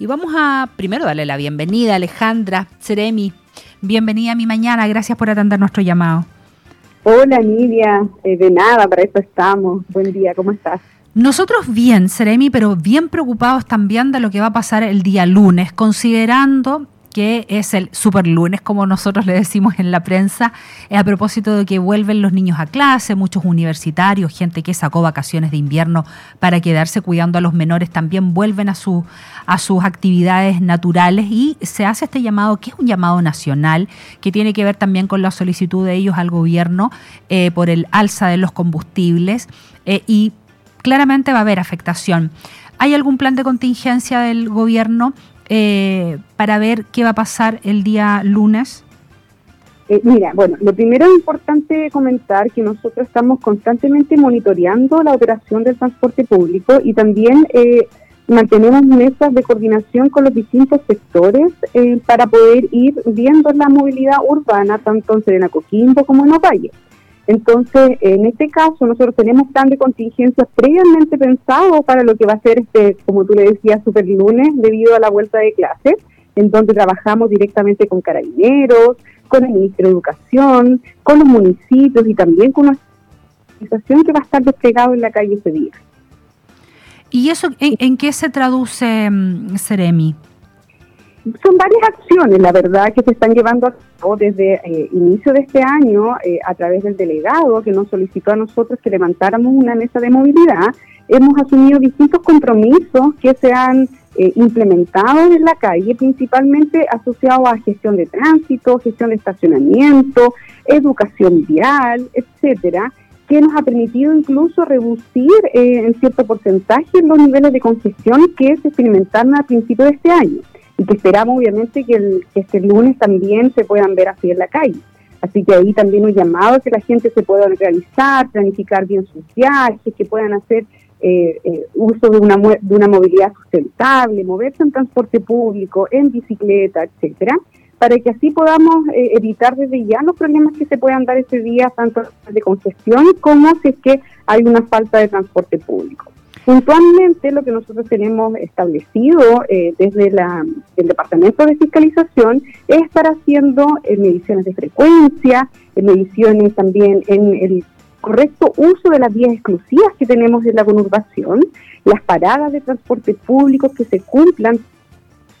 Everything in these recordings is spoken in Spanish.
Y vamos a primero darle la bienvenida a Alejandra Ceremi. Bienvenida a mi mañana, gracias por atender nuestro llamado. Hola Nidia, eh, de nada, para eso estamos. Buen día, ¿cómo estás? Nosotros bien, Ceremi, pero bien preocupados también de lo que va a pasar el día lunes, considerando que es el super lunes, como nosotros le decimos en la prensa, a propósito de que vuelven los niños a clase, muchos universitarios, gente que sacó vacaciones de invierno para quedarse cuidando a los menores, también vuelven a, su, a sus actividades naturales y se hace este llamado, que es un llamado nacional, que tiene que ver también con la solicitud de ellos al gobierno eh, por el alza de los combustibles eh, y claramente va a haber afectación. ¿Hay algún plan de contingencia del gobierno eh, para ver qué va a pasar el día lunes? Eh, mira, bueno, lo primero es importante comentar que nosotros estamos constantemente monitoreando la operación del transporte público y también eh, mantenemos mesas de coordinación con los distintos sectores para poder ir viendo la movilidad urbana tanto en Serena Coquimbo como en Ovalle. Entonces, en este caso, nosotros tenemos plan de contingencia previamente pensado para lo que va a ser, este, como tú le decías, super lunes, debido a la vuelta de clases, en donde trabajamos directamente con carabineros, con el Ministerio de Educación, con los municipios y también con una organización que va a estar desplegado en la calle ese día. ¿Y eso en, qué se traduce, mm, Seremi? Son varias acciones, la verdad, que se están llevando a cabo desde eh, inicio de este año eh, a través del delegado que nos solicitó a nosotros que levantáramos una mesa de movilidad. Hemos asumido distintos compromisos que se han eh, implementado en la calle, principalmente asociados a gestión de tránsito, gestión de estacionamiento, educación vial, etcétera, que nos ha permitido incluso reducir en cierto porcentaje los niveles de congestión que se experimentaron a principios de este año y que esperamos obviamente que, este lunes también se puedan ver así en la calle. Así que ahí también un llamado a que la gente se pueda organizar, planificar bien sus viajes, que puedan hacer eh, eh, uso de una, de una movilidad sustentable, moverse en transporte público, en bicicleta, etcétera, para que así podamos eh, evitar desde ya los problemas que se puedan dar ese día, tanto de congestión como si es que hay una falta de transporte público. Puntualmente lo que nosotros tenemos establecido eh, desde el Departamento de Fiscalización es estar haciendo eh, mediciones de frecuencia, eh, mediciones también en el correcto uso de las vías exclusivas que tenemos en la conurbación, las paradas de transporte público que se cumplan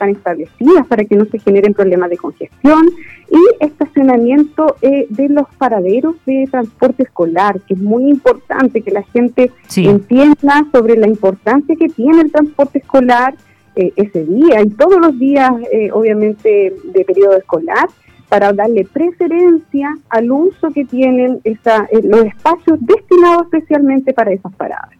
están establecidas para que no se generen problemas de congestión y estacionamiento eh, de los paraderos de transporte escolar, que es muy importante que la gente entienda sobre la importancia que tiene el transporte escolar eh, ese día y todos los días, eh, obviamente, de periodo escolar para darle preferencia al uso que tienen esa, los espacios destinados especialmente para esas paradas.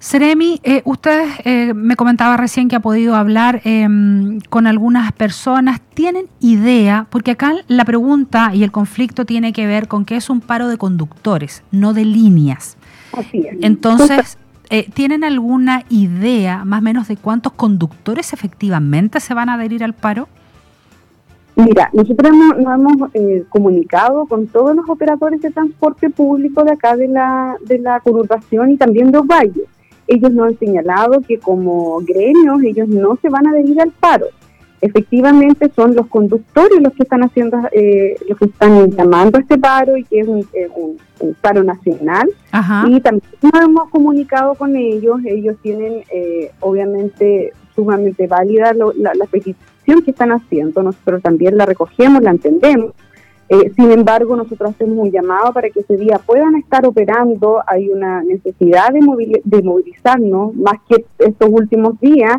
Seremi, eh, usted eh, me comentaba recién que ha podido hablar em, con algunas personas. ¿Tienen idea? Porque acá la pregunta y el conflicto tiene que ver con que es un paro de conductores, no de líneas. Así es. Entonces, eh, ¿tienen alguna idea más o menos de cuántos conductores efectivamente se van a adherir al paro? Mira, nosotros nos, hemos comunicado con todos los operadores de transporte público de acá de la, de la conurbación y también de los valles ellos nos han señalado que como gremios ellos no se van a adherir al paro. Efectivamente son los conductores los que están haciendo, eh, los que están llamando a este paro y que es un, eh, paro nacional. Y también nos hemos comunicado con ellos, ellos tienen eh, obviamente sumamente válida la, la petición que están haciendo, nosotros también la recogemos, la entendemos eh, sin embargo, nosotros hacemos un llamado para que ese día puedan estar operando. Hay una necesidad de, movilizarnos más que estos últimos días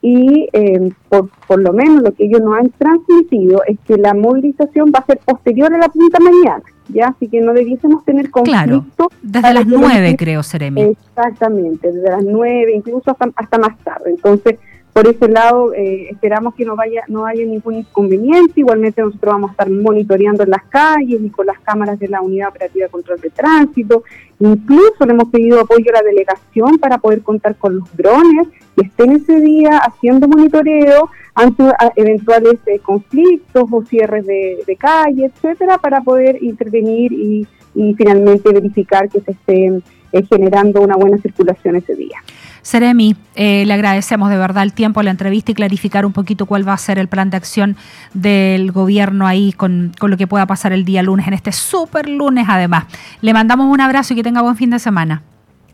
y eh, por, por lo menos lo que ellos nos han transmitido es que la movilización va a ser posterior a la punta mañana. ¿ya? Así que no debiésemos tener conflicto. Claro, desde las nueve creo, Seremi. Exactamente, desde las nueve, incluso hasta, hasta más tarde. Entonces, por ese lado, eh, esperamos que no vaya no haya ningún inconveniente. Igualmente nosotros vamos a estar monitoreando en las calles y con las cámaras de la Unidad Operativa de Control de Tránsito. Incluso le hemos pedido apoyo a la delegación para poder contar con los drones que estén ese día haciendo monitoreo ante eventuales eh, conflictos o cierres de, de calle, etcétera, para poder intervenir y, y finalmente verificar que se estén generando una buena circulación ese día. Seremi, le agradecemos de verdad el tiempo, la entrevista y clarificar un poquito cuál va a ser el plan de acción del gobierno ahí con, con lo que pueda pasar el día lunes, en este super lunes además. Le mandamos un abrazo y que tenga buen fin de semana.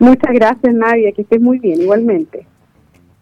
Muchas gracias, Nadia, que estés muy bien, igualmente.